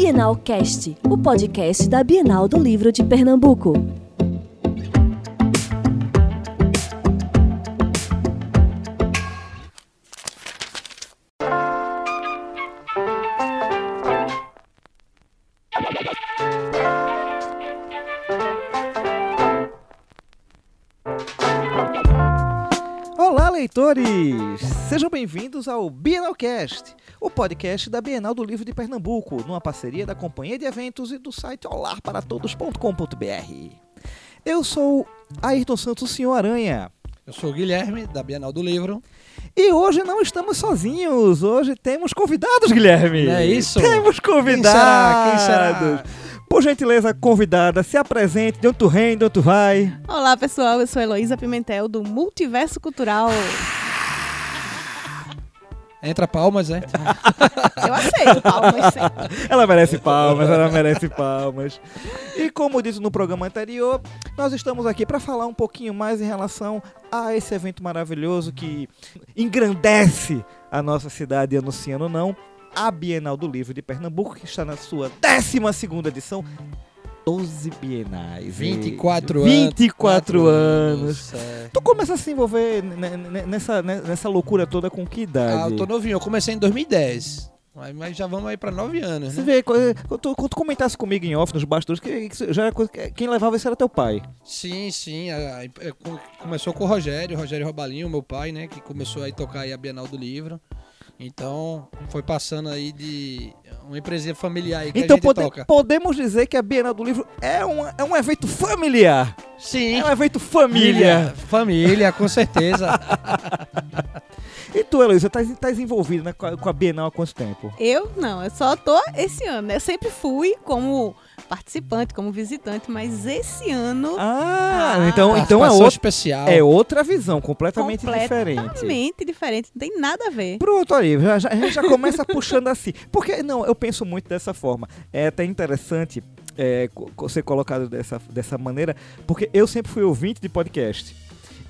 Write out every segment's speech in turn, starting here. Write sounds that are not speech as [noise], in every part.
Bienal Cast, o podcast da Bienal do Livro de Pernambuco. Olá, leitores! Sejam bem-vindos ao Bienalcast, o podcast da Bienal do Livro de Pernambuco, numa parceria da Companhia de Eventos e do site olarparatodos.com.br. Eu sou Ayrton Santos Senhor Aranha. Eu sou o Guilherme, da Bienal do Livro. E hoje não estamos sozinhos, hoje temos convidados, Guilherme! Não é isso? Temos convidados! Quem será? Quem será? Por gentileza, convidada, se apresente, de onde tu vem, de onde tu vai. Olá, pessoal. Eu sou Heloísa Pimentel, do Multiverso Cultural. Entra palmas, é? [laughs] Eu aceito palmas, sim. Ela merece palmas, ela merece palmas. E como disse no programa anterior, nós estamos aqui para falar um pouquinho mais em relação a esse evento maravilhoso que engrandece a nossa cidade, anunciando não, a Bienal do Livro de Pernambuco, que está na sua 12ª edição. 12 bienais. 24 anos. 24 anos. É. Tu começa a se envolver nessa, nessa loucura toda com que idade? Ah, eu tô novinho. Eu comecei em 2010. Mas já vamos aí pra 9 anos, Você né? vê, quando tu, quando tu comentasse comigo em off, nos bastidores, que, que já era quem levava isso era teu pai. Sim, sim. a- a- é, co- começou com o Rogério, Rogério Robalinho, meu pai, né? Que começou a tocar aí a Bienal do Livro. Então, foi passando aí de uma empresinha familiar aí que então a gente pode- toca. podemos dizer que a Bienal do Livro é um, é um evento familiar. Sim. É um evento família. Família, com certeza. [laughs] E tu, Heloísa, tá, tá envolvida né, com, a, com a Bienal há quanto tempo? Eu não, eu só tô esse ano. né? Eu sempre fui como participante, como visitante, mas esse ano Ah, Ah, então, então é, outra, especial. é outra visão, completamente, diferente. completamente diferente. Não tem nada a ver. Pronto, aí, já, já- a gente já começa puxando assim. Porque, não, eu penso muito dessa forma. É até interessante é, ser colocado dessa, dessa maneira, porque eu sempre fui ouvinte de podcast.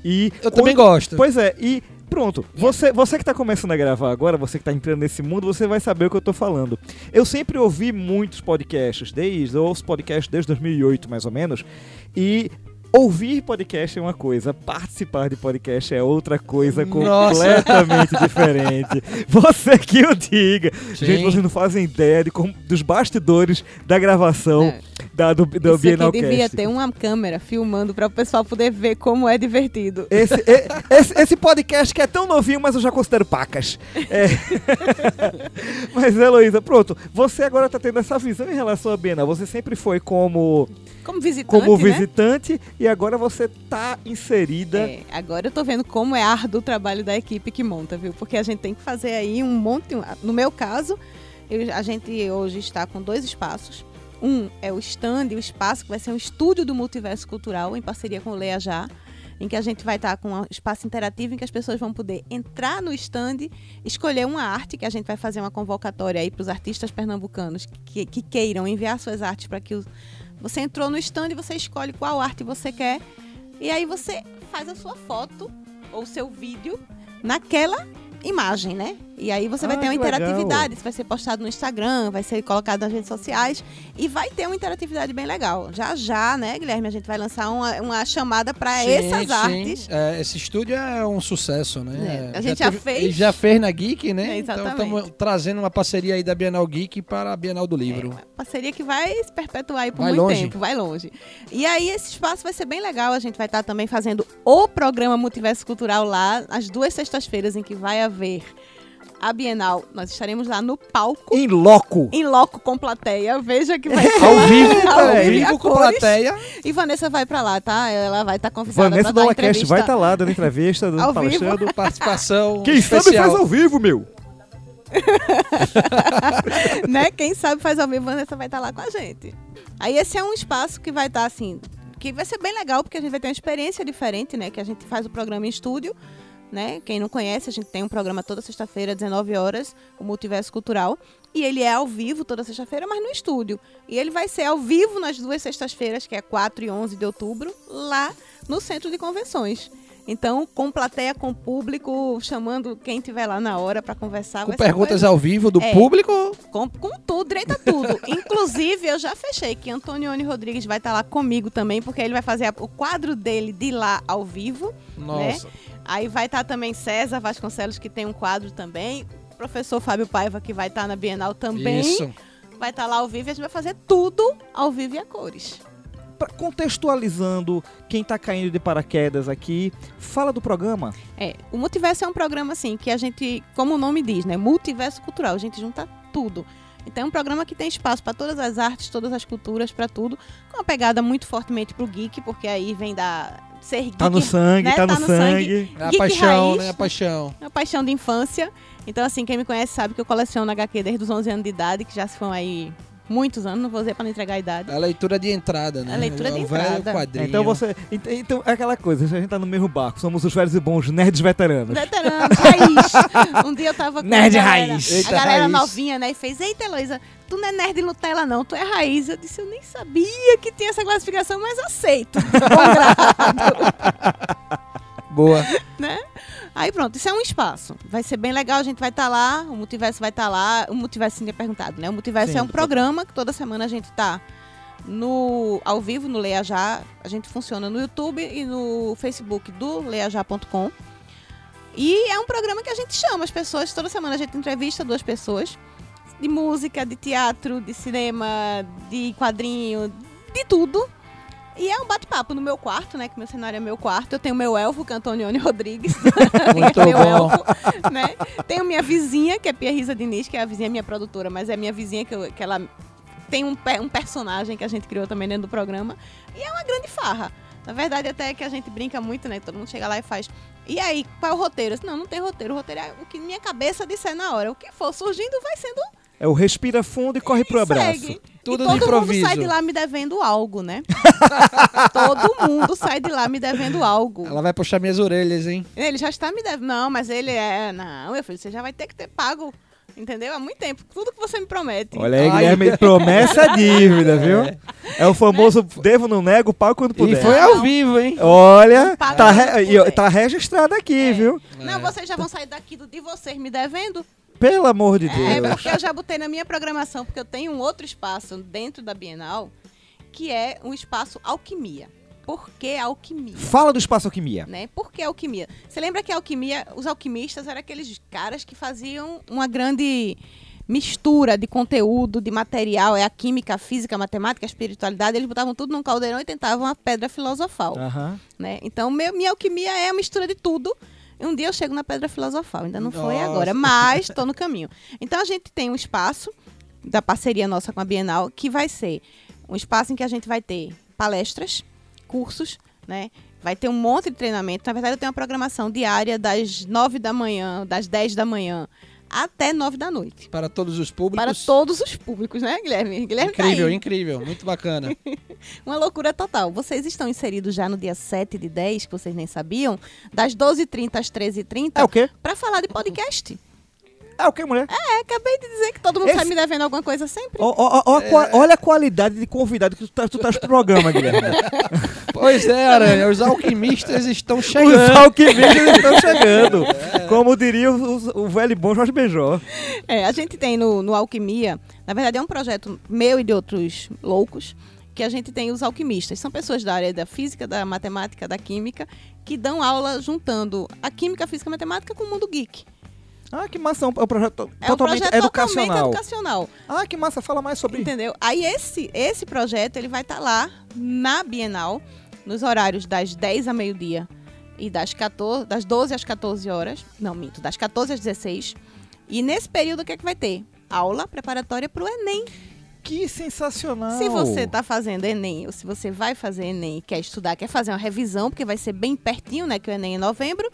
E Eu também gosto. Pois é, e pronto. Você, você que tá começando a gravar agora, você que tá entrando nesse mundo, você vai saber o que eu tô falando. Eu sempre ouvi muitos podcasts, desde eu ouço podcasts desde 2008, mais ou menos, e ouvir podcast é uma coisa, participar de podcast é outra coisa Nossa. completamente [laughs] diferente. Você que o diga. Sim. Gente, vocês não fazem ideia de como, dos bastidores da gravação É. da, do, do Isso Bienal aqui devia Cast. ter uma câmera filmando para o pessoal poder ver como é divertido. Esse, e- esse, esse podcast que é tão novinho, mas eu já considero pacas. É. [laughs] mas, Heloísa, pronto. Você agora tá tendo essa visão em relação à Bienal. Você sempre foi como, Como visitante, como né? visitante e agora você tá inserida. É, agora eu tô vendo como é árduo o trabalho da equipe que monta, viu? Porque a gente tem que fazer aí um monte. No meu caso, eu- a gente hoje está com dois espaços. Um é o stand, o espaço que vai ser um estúdio do Multiverso Cultural, em parceria com o Leia Já, em que a gente vai estar com um espaço interativo em que as pessoas vão poder entrar no stand, escolher uma arte, que a gente vai fazer uma convocatória aí para os artistas pernambucanos que, que queiram enviar suas artes para que os, você entrou no stand você escolhe qual arte você quer e aí você faz a sua foto ou seu vídeo naquela imagem, né? E aí você vai Ah, ter uma interatividade, isso vai ser postado no Instagram, vai ser colocado nas redes sociais e vai ter uma interatividade bem legal. Já já, né, Guilherme, a gente vai lançar uma, uma chamada para essas sim. artes. É, esse estúdio é um sucesso, né? É, a gente já fez. ele já fez na Geek, né? É, então estamos trazendo uma parceria aí da Bienal Geek para a Bienal do Livro. Uma parceria que vai se perpetuar aí por Vai muito longe. tempo, vai longe. E aí esse espaço vai ser bem legal, a gente vai estar também fazendo o programa Multiverso Cultural lá, as duas sextas-feiras em que vai haver a Bienal. Nós estaremos lá no palco, Em loco. em loco com plateia. Veja que vai [laughs] ser [laughs] Ao vivo, ao ao vivo e com cores. plateia. E Vanessa vai pra lá, tá? Ela vai estar convidada Vanessa pra do dar entrevista. vai estar lá dando entrevista, dando [laughs] vivo. palestrando. Participação Quem sabe especial. faz ao vivo, meu. né? Quem sabe faz ao vivo, Vanessa vai estar lá com a gente. Aí esse é um espaço que vai estar assim, que vai ser bem legal, porque a gente vai ter uma experiência diferente, né? Que a gente faz o programa em estúdio, né? Quem não conhece, a gente tem um programa toda sexta-feira, 19 horas, o Multiverso Cultural. E ele é ao vivo toda sexta-feira, mas no estúdio. E ele vai ser ao vivo nas duas sextas-feiras, que é 4 e 11 de outubro, lá no Centro de Convenções. Então, com plateia, com público, chamando quem tiver lá na hora pra conversar. Com perguntas ao vivo do É. público. com, com tudo, direito a tudo. [laughs] Inclusive, eu já fechei que Antonione Rodrigues vai estar lá comigo também, porque ele vai fazer o quadro dele de lá ao vivo. Nossa. Aí vai estar também César Vasconcelos, que tem um quadro também. O professor Fábio Paiva, que vai estar na Bienal também. Isso. Vai estar lá ao vivo e a gente vai fazer tudo ao vivo e a cores. Pra- contextualizando quem tá caindo de paraquedas aqui, fala do programa. É, o Multiverso é um programa assim que a gente, como o nome diz, né, multiverso cultural, a gente junta tudo. Então é um programa que tem espaço para todas as artes, todas as culturas, para tudo, com uma pegada muito fortemente pro geek, porque aí vem da ser geek, Tá no sangue, né? tá, no, Tá no sangue. É a paixão, raiz. né? A paixão. é uma paixão de infância. Então assim, quem me conhece sabe que eu coleciono HQ desde os 11 anos de idade, que já se foram aí muitos anos, não vou dizer para não entregar a idade. A leitura de entrada, né? A leitura de o velho entrada. quadrinho. Então você. ent- Então é aquela coisa, a gente tá no mesmo barco, somos os velhos e bons nerds veteranos. Veterano, raiz. [laughs] Um dia eu tava com Nerd a galera, raiz. a galera raiz. novinha, né? E fez, eita, Heloísa, tu não é nerd Nutella, não, tu é raiz. Eu disse, eu nem sabia que tinha essa classificação, mas aceito. de [laughs] bom grado, Boa. né? Aí pronto, isso é um espaço. Vai ser bem legal, a gente vai estar lá, o Multiverso vai estar lá. O Multiverso tinha perguntado, né? O Multiverso Sim, é um programa que toda semana a gente tá no ao vivo no Leia Já. A gente funciona no YouTube e no Facebook do leajá.com. E é um programa que a gente chama as pessoas, toda semana a gente entrevista duas pessoas de música, de teatro, de cinema, de quadrinho, de tudo. E é um bate-papo no meu quarto, né? Que meu cenário é meu quarto. Eu tenho meu elfo, que é Antonione [laughs] Rodrigues. Muito meu bom. elfo, né? Tenho minha vizinha, que é Pia Risa Diniz, que é a vizinha minha produtora, mas é minha vizinha que, eu- que ela tem um, um personagem que a gente criou também dentro do programa. E é uma grande farra. Na verdade, até que a gente brinca muito, né? Todo mundo chega lá e faz. E aí, qual é o roteiro? Disse, Não, não tem roteiro. O roteiro é o que minha cabeça disser na hora. O que for surgindo vai sendo. É o respira fundo e corre pro abraço. Tudo e todo mundo improviso. sai de lá me devendo algo, né? [laughs] todo mundo sai de lá me devendo algo. Ela vai puxar minhas orelhas, hein? Ele já está me devendo. Não, mas ele é. Não, meu filho, você já vai ter que ter pago. Entendeu? Há muito tempo. Tudo que você me promete. Olha aí, Ai. Guilherme, promessa é dívida, viu? É o famoso devo, não nego, pago quando E puder. foi Não. ao vivo, hein? Olha, tá, re- e, tá registrado aqui, É. viu? Não, vocês já vão sair daqui do de vocês me devendo? Pelo amor de É, Deus. porque eu já botei na minha programação, porque eu tenho um outro espaço dentro da Bienal, que é o espaço alquimia. Por que alquimia? Fala do Espaço Alquimia. Né? Por que alquimia? Você lembra que a alquimia, os alquimistas eram aqueles caras que faziam uma grande mistura de conteúdo, de material, é a química, a física, a matemática, a espiritualidade, eles botavam tudo num caldeirão e tentavam a pedra filosofal. Aham. né? Então, meu, minha alquimia é a mistura de tudo. Um dia eu chego na Pedra Filosofal. Ainda não foi Nossa. agora, mas estou no caminho. Então, a gente tem um espaço da parceria nossa com a Bienal, que vai ser um espaço em que a gente vai ter palestras, cursos, né? Vai ter um monte de treinamento. Na verdade, eu tenho uma programação diária das 9 da manhã, das 10 da manhã, até 9 da noite. Para todos os públicos. Para todos os públicos, né, Guilherme? Guilherme tá Incrível, aí. incrível. Muito bacana. [laughs] Uma loucura total. Vocês estão inseridos já no dia 7 de 10, que vocês nem sabiam, das 12h30 às 13h30, É o quê? para falar de podcast. É o quê, mulher? É, acabei de dizer que todo mundo Esse- sai me devendo alguma coisa sempre. Ó, ó, a qua- Olha a qualidade de convidado que tu tá, tu tá pro programa, Guilherme. [laughs] pois é, Aranha. Os alquimistas estão Os chegando. alquimistas estão [laughs] chegando. Como diria o, o velho bom Jorge Benjó. É, a gente tem no, no Alquimia, na verdade é um projeto meu e de outros loucos, que a gente tem os alquimistas. São pessoas da área da física, da matemática, da química, que dão aula juntando a química, a física e a matemática com o mundo geek. Ah, que massa. É um projeto É um totalmente projeto educacional. totalmente educacional. Ah, que massa. Fala mais sobre Entendeu? Aí esse, esse projeto ele vai estar lá na Bienal, nos horários das 10 a meio-dia e das, 14, das 12 às 14 horas. Não, minto, das 14 às 16. E nesse período o que é que vai ter? Aula preparatória para o Enem. Que sensacional. Se você está fazendo Enem, ou se você vai fazer Enem, quer estudar, quer fazer uma revisão, porque vai ser bem pertinho, né? Que o Enem é em novembro.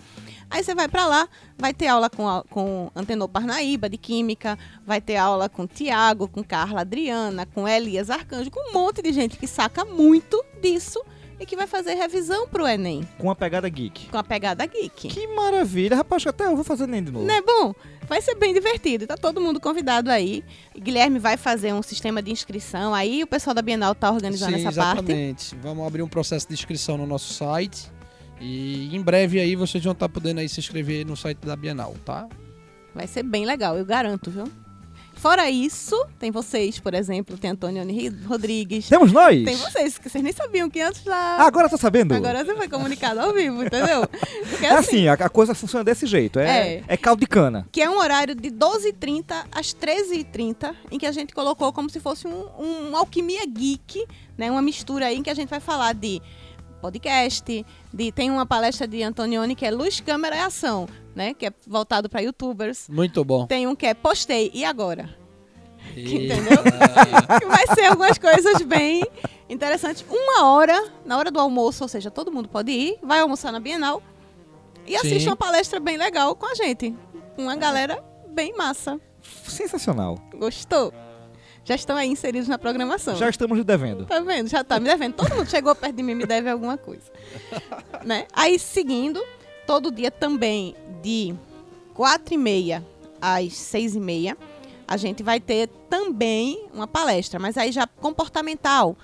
Aí você vai para lá, vai ter aula com, com Antenor Parnaíba, de Química, vai ter aula com Tiago, com Carla Adriana, com Elias Arcanjo, com um monte de gente que saca muito disso e que vai fazer revisão pro Enem, Com a pegada geek. com a pegada geek. Que maravilha. Rapaz, até eu vou fazer nem de novo. Não é bom? Vai ser bem divertido. Tá todo mundo convidado aí. Guilherme vai fazer um sistema de inscrição. Aí o pessoal da Bienal tá organizando Sim, essa parte. exatamente. Vamos abrir um processo de inscrição no nosso site. E em breve aí vocês vão estar podendo aí se inscrever no site da Bienal, tá? Vai ser bem legal, eu garanto, viu? Fora isso, tem vocês, por exemplo, tem Antônio Rodrigues. Temos nós! Tem vocês, que vocês nem sabiam que antes já. Ah, agora tô sabendo. Agora você foi comunicado ao vivo, entendeu? Porque É assim, a, a coisa funciona desse jeito. É, É. é. caldo de cana. que é um horário de 12h30 às 13h30, em que a gente colocou como se fosse um, um alquimia geek, né? Uma mistura aí em que a gente vai falar de podcast, de tem uma palestra de Antonioni que é Luz, Câmera e Ação, né? Que é voltado para youtubers. Muito bom. Tem um que é Postei e agora, Eita. [laughs] que vai ser algumas coisas bem interessantes. Uma hora, na hora do almoço, ou seja, todo mundo pode ir, vai almoçar na Bienal e assiste Sim. uma palestra bem legal com a gente. Uma galera bem massa. Sensacional. Gostou? Já estão aí inseridos na programação. Já estamos lhe devendo. Tá vendo? Já tá me devendo. Todo mundo chegou perto de mim e me deve alguma coisa. [laughs] né? Aí, seguindo, todo dia também, de 4 e meia às 6 e meia, a gente vai ter também uma palestra, mas aí já comportamental.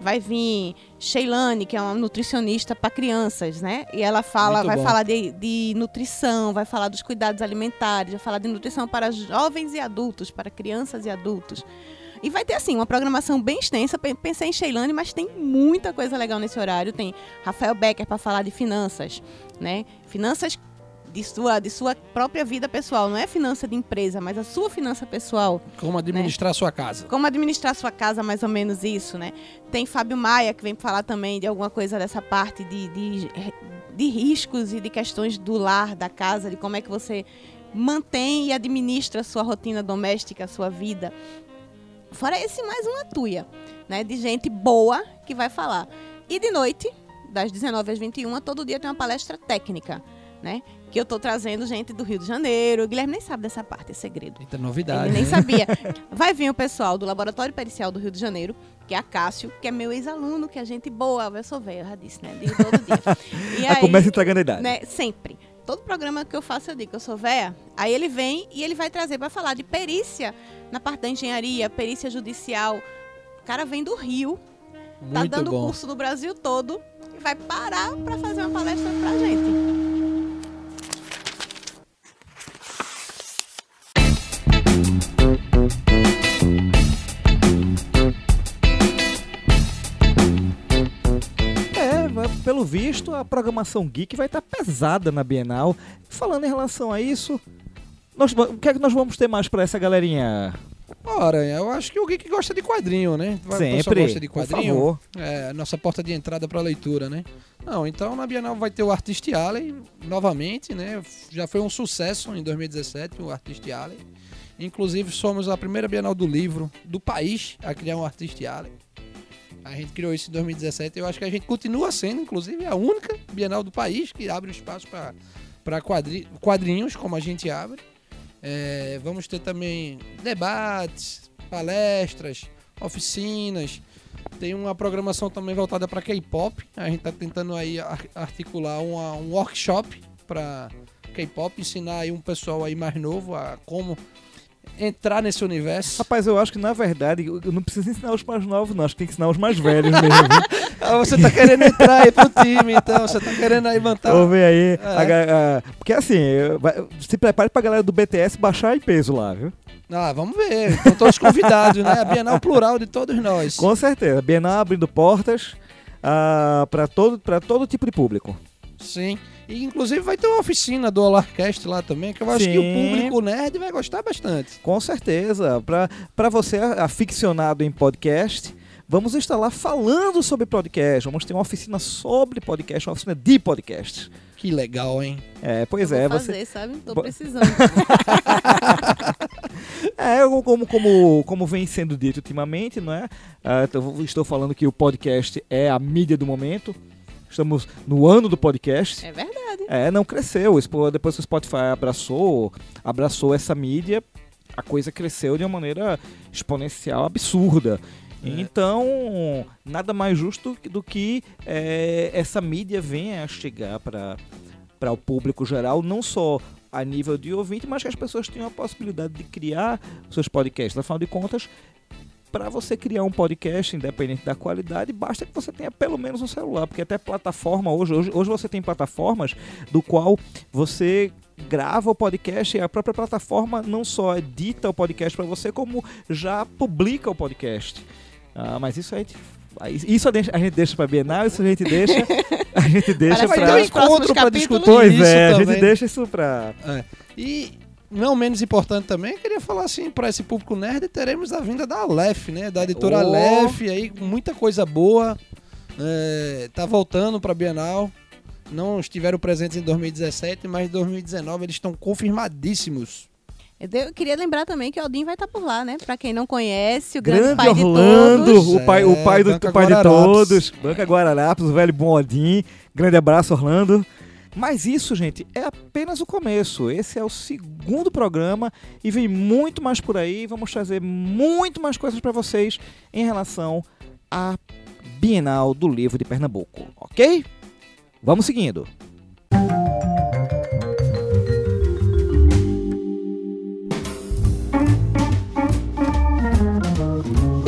Vai vir Sheilane, que é uma nutricionista para crianças, né? E ela fala, Muito vai bom. falar de, de nutrição, vai falar dos cuidados alimentares, vai falar de nutrição para jovens e adultos, para crianças e adultos. E vai ter, assim, uma programação bem extensa. Pe- Pensei em Sheilane, mas tem muita coisa legal nesse horário. Tem Rafael Becker para falar de finanças, né? Finanças de sua, de sua própria vida pessoal. Não é finança de empresa, mas a sua finança pessoal. Como administrar sua casa. Como administrar sua casa, mais ou menos isso, né? Tem Fábio Maia, que vem falar também de alguma coisa dessa parte de, de, de riscos e de questões do lar, da casa, de como é que você mantém e administra a sua rotina doméstica, a sua vida. Fora esse, mais uma tuia, né? De gente boa que vai falar. E de noite, das 19 às 21, todo dia tem uma palestra técnica, né? Que eu tô trazendo gente do Rio de Janeiro. O Guilherme nem sabe dessa parte, é segredo. Eita, novidade. Ele nem sabia. [laughs] Vai vir o pessoal do Laboratório Pericial do Rio de Janeiro, que é a Cássio, que é meu ex-aluno, que é gente boa. Eu sou velha, eu já disse, né? Digo todo dia. [laughs] E Aí começa entregando a idade. né, sempre. Todo programa que eu faço, eu digo que eu sou véia. Aí ele vem e ele vai trazer para falar de perícia na parte da engenharia, perícia judicial. O cara vem do Rio, tá Muito dando bom. curso no Brasil todo e vai parar para fazer uma palestra pra gente. Pelo visto, a programação geek vai estar pesada na Bienal. Falando em relação a isso, nós o que é que nós vamos ter mais pra essa galerinha? Ora, eu acho que o Geek gosta de quadrinho, né? Sempre, gosta de por quadrinho. favor. É, a nossa porta de entrada para leitura, né? Não, então na Bienal vai ter o Artist Alley novamente, né? Já foi um sucesso em 2017 o Artist Alley. Inclusive somos a primeira Bienal do livro do país a criar um Artist Alley. A gente criou isso em 2017 eu acho que a gente continua sendo, inclusive, a única Bienal do país que abre espaço para quadri quadrinhos, como a gente abre. É, vamos ter também debates, palestras, oficinas. Tem uma programação também voltada para K-pop. A gente está tentando aí ar- articular uma- um workshop para K-pop, ensinar aí um pessoal aí mais novo a como entrar nesse universo. Rapaz, eu acho que na verdade eu não preciso ensinar os mais novos, não. Acho que tem que ensinar os mais velhos mesmo. [laughs] Ah, você tá querendo entrar aí pro time, então você tá querendo aí manter. Vamos ver aí. É. a a- porque assim, eu- se prepare pra galera do BTS baixar em peso lá, viu? Ah, vamos ver. Estão todos convidados, né? A Bienal plural de todos nós. Com certeza. Bienal abrindo portas ah, pra todo, pra todo tipo de público. Sim. E inclusive vai ter uma oficina do Alarcast lá também, que eu acho que o Sim. público nerd vai gostar bastante. Com certeza. Pra, pra você, aficionado em podcast, vamos estar lá falando sobre podcast. Vamos ter uma oficina sobre podcast, uma oficina de podcast. Que legal, hein? É, pois Vou é, fazer, você. sabe? Tô precisando. [laughs] [laughs] É, eu- como, como, como vem sendo dito ultimamente, não é? Então, estou falando que o podcast é a mídia do momento. Estamos no ano do podcast. é verdade. É, não cresceu. Depois que o Spotify abraçou, abraçou essa mídia, a coisa cresceu de uma maneira exponencial, absurda. É. Então, nada mais justo do que é, essa mídia venha a chegar para o público geral, não só a nível de ouvinte, mas que as pessoas tenham a possibilidade de criar seus podcasts. Afinal de contas, para você criar um podcast, independente da qualidade, basta que você tenha pelo menos um celular, porque até plataforma hoje, hoje, hoje você tem plataformas do qual você grava o podcast e a própria plataforma não só edita o podcast para você, como já publica o podcast. Ah, mas isso a gente isso a gente deixa pra Bienal, isso a gente deixa. A gente deixa um encontro pra discutir Pois é, a gente também. deixa isso pra. É. E não menos importante também, queria falar assim, para esse público nerd, teremos a vinda da Aleph, né? Da editora Oh. Aleph, aí muita coisa boa. É, tá voltando pra Bienal. Não estiveram presentes em 2017, mas em 2019 eles estão confirmadíssimos. Eu de- queria lembrar também que o Aldin vai estar por lá, né? Pra quem não conhece, o grande, Grande pai de Orlando, todos. o pai, o É, pai, do, o pai de todos. Banca Guararapes, o velho bom Odin. Grande abraço, Orlando. Mas isso, gente, é apenas o começo. Esse é o segundo programa e vem muito mais por aí. Vamos trazer muito mais coisas para vocês em relação à Bienal do Livro de Pernambuco, ok? Vamos seguindo.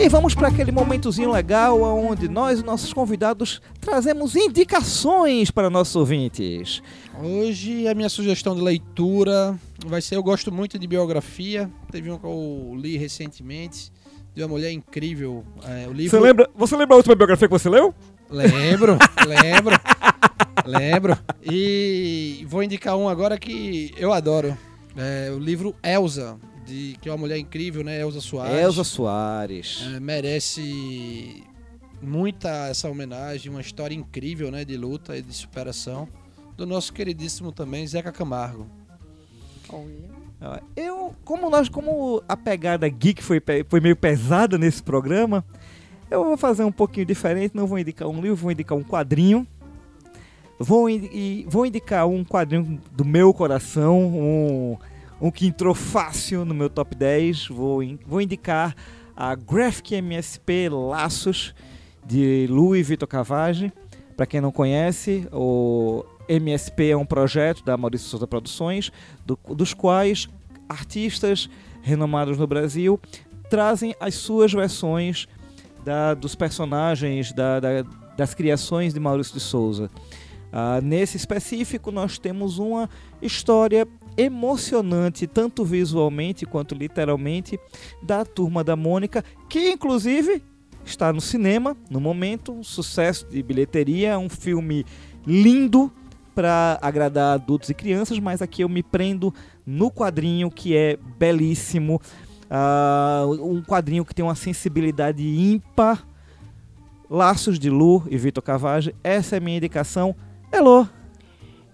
E vamos para aquele momentozinho legal onde nós e nossos convidados trazemos indicações para nossos ouvintes. Hoje a minha sugestão de leitura vai ser, eu gosto muito de biografia, teve um que eu li recentemente, de uma mulher incrível, é, o livro... Você lembra, você lembra a última biografia que você leu? Lembro, [laughs] lembro, lembro. E vou indicar um agora que eu adoro. É o livro Elsa, de, que é uma mulher incrível, né? Elsa Soares. Elza Soares. É, merece muita essa homenagem, uma história incrível, né? De luta e de superação. Do nosso queridíssimo também, Zeca Camargo. Olha. Eu, como nós, como a pegada geek foi, foi meio pesada nesse programa, eu vou fazer um pouquinho diferente. Não vou indicar um livro, vou indicar um quadrinho. Vou, in- vou indicar um quadrinho do meu coração, um, um que entrou fácil no meu top 10. Vou, in- vou indicar a Graphic MSP Laços, de Lu e Vitor Cavage. Para quem não conhece, o MSP é um projeto da Maurício Souza Produções, do- dos quais artistas renomados no Brasil trazem as suas versões da- dos personagens, da- da- das criações de Maurício de Souza. Ah, nesse específico, nós temos uma história emocionante, tanto visualmente quanto literalmente, da Turma da Mônica, que inclusive está no cinema no momento, um sucesso de bilheteria, um filme lindo para agradar adultos e crianças, mas aqui eu me prendo no quadrinho que é belíssimo, Ah, um quadrinho que tem uma sensibilidade ímpar. Laços de Lu e Vitor Cavage, essa é a minha indicação. Elô,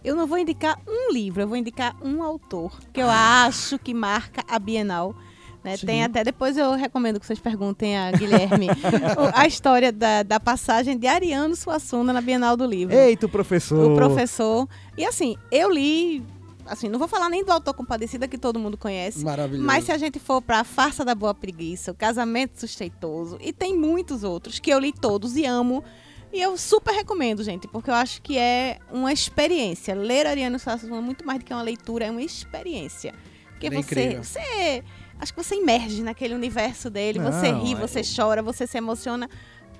Eu não vou indicar um livro, eu vou indicar um autor que eu acho que marca a Bienal. né? Tem até, depois eu recomendo que vocês perguntem a Guilherme [laughs] a história da, da passagem de Ariano Suassuna na Bienal do Livro. eita o professor. o professor. E assim, eu li, assim, não vou falar nem do autor compadecida que todo mundo conhece. Maravilhoso. Mas se a gente for pra Farsa da Boa Preguiça, o Casamento Suspeitoso, e tem muitos outros que eu li todos e amo. E eu super recomendo, gente, porque eu acho que é uma experiência. Ler Ariano Suassuna é muito mais do que uma leitura, é uma experiência. Porque é você, incrível. você. Acho que você emerge naquele universo dele, você Não, ri, é- você chora, você se emociona.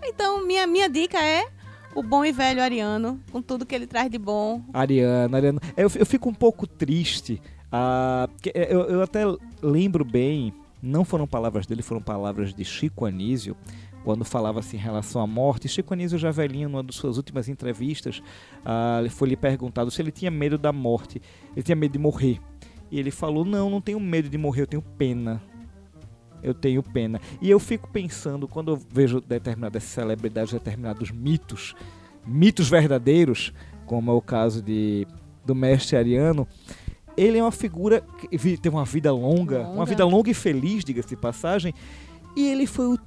Então, minha, minha dica é o bom e velho Ariano, com tudo que ele traz de bom. Ariana, Ariana. Eu, eu fico um pouco triste. porque eu, eu até lembro bem, não foram palavras dele, foram palavras de Chico Anísio, quando falava-se em relação à morte. Chico Anísio, já velhinho, numa das suas últimas entrevistas, ah, foi lhe perguntado se ele tinha medo da morte. Ele tinha medo de morrer. E ele falou: Não, não tenho medo de morrer, eu tenho pena. Eu tenho pena. E eu fico pensando, quando eu vejo determinadas celebridades, determinados mitos, mitos verdadeiros, como é o caso de, do mestre Ariano, ele é uma figura que teve uma vida longa, uma Longa. vida longa e feliz, diga-se de passagem, e ele foi o-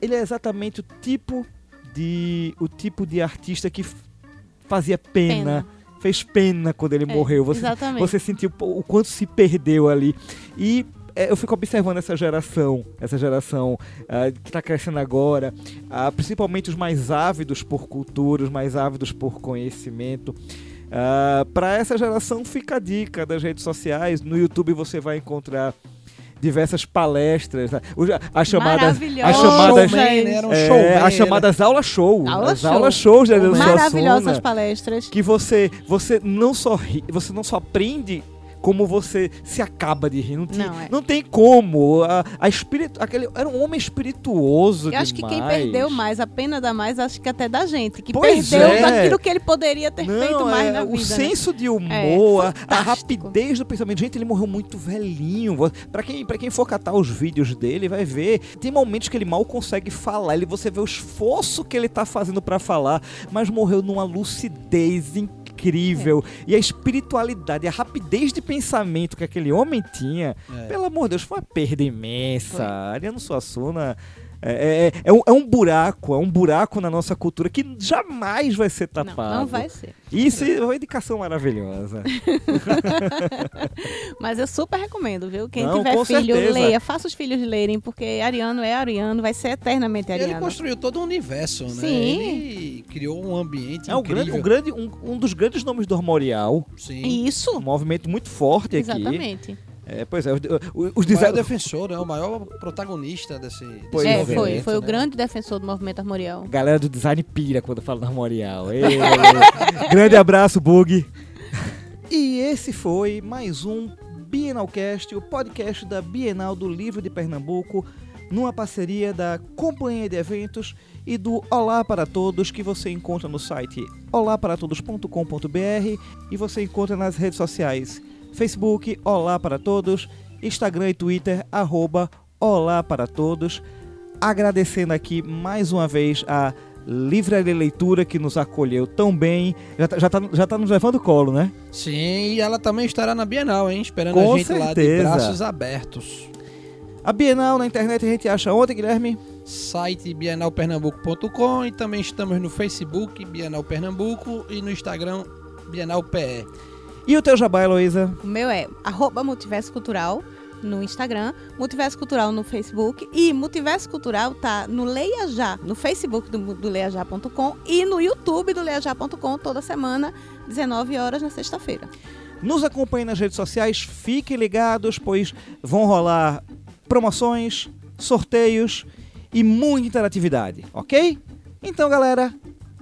ele é exatamente o tipo de o tipo de artista que fazia pena, fez pena quando ele É, morreu. Você, exatamente. você sentiu o quanto se perdeu ali. E é, eu fico observando essa geração, essa geração ah, que está crescendo agora, ah, principalmente os mais ávidos por cultura, os mais ávidos por conhecimento. para essa geração fica a dica das redes sociais. No YouTube você vai encontrar diversas palestras, né? As chamadas, Maravilhosa. as chamadas, Showman, né? Um é, showman, as chamadas aula show, Aula as show. aulas shows da Adriano Maravilhosas Suassuna, palestras. que você você não só ri, você não só aprende como você se acaba de rir. Não, tem- Não, é. não tem como. A, a espírito, aquele, era um homem espirituoso Eu acho que quem demais. perdeu mais, a pena da mais, acho que até da gente. Que Pois perdeu é. daquilo que ele poderia ter Não, feito mais é, na o vida. né? senso de humor, É, a- a, fantástico. rapidez do pensamento. Gente, ele morreu muito velhinho. Pra quem, pra quem for catar os vídeos dele, vai ver. Tem momentos que ele mal consegue falar. Ele, você vê o esforço que ele tá fazendo pra falar, mas morreu numa lucidez incrível. É. E a espiritualidade, a rapidez de pensamento que aquele homem tinha, É. pelo amor de Deus, foi uma perda imensa. Ariano Suassuna. É, é, é um, é um buraco, é um buraco na nossa cultura que jamais vai ser Não, tapado. não vai ser. Isso é uma indicação maravilhosa. [laughs] Mas eu super recomendo, viu? Quem Não, tiver filho, certeza. leia. Faça os filhos lerem, porque Ariano é Ariano, vai ser eternamente Ele Ariano. construiu todo um universo, né? Sim. Ele criou um ambiente É um grande, um, grande um, um dos grandes nomes do Armorial. Um Sim. Isso, movimento muito forte aqui. exatamente. É, pois é, os, os, os O defensor, né? O maior protagonista desse, desse Pois é, movimento, foi, foi o né? grande defensor do movimento armorial. Galera do design pira quando fala do Armorial. Ei, grande abraço, Bug. E esse foi mais um Bienalcast, o podcast da Bienal do Livro de Pernambuco, numa parceria da Companhia de Eventos e do Olá para Todos, que você encontra no site olaparatodos.com.br e você encontra nas redes sociais Facebook, Olá para Todos, Instagram e Twitter, arroba Olá para Todos. Agradecendo aqui mais uma vez a Livraria Leitura que nos acolheu tão bem. Já tá, já tá, já tá nos levando colo, né? Sim, e ela também estará na Bienal, hein? Esperando Com a gente lá de certeza. braços abertos. A Bienal na internet a gente acha onde, Guilherme? Site bienalpernambuco.com e também estamos no Facebook Bienal Pernambuco e no Instagram Bienal PE. E o teu jabá, Heloísa? O meu é arroba Multiverso Cultural no Instagram, Multiverso Cultural no Facebook e Multiverso Cultural tá no Leia Já, no Facebook do, do leiajá.com e no YouTube do leiajá.com toda semana, 19 horas na sexta-feira. Nos acompanhe nas redes sociais, fiquem ligados, pois vão rolar promoções, sorteios e muita interatividade, ok? Então, galera,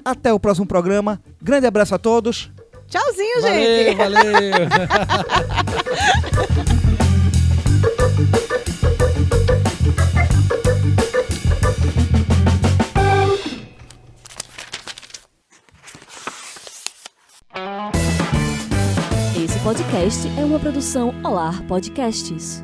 até o próximo programa. Grande abraço a todos. Tchauzinho, Valeu, gente! valeu! Esse podcast é uma produção Olar Podcasts.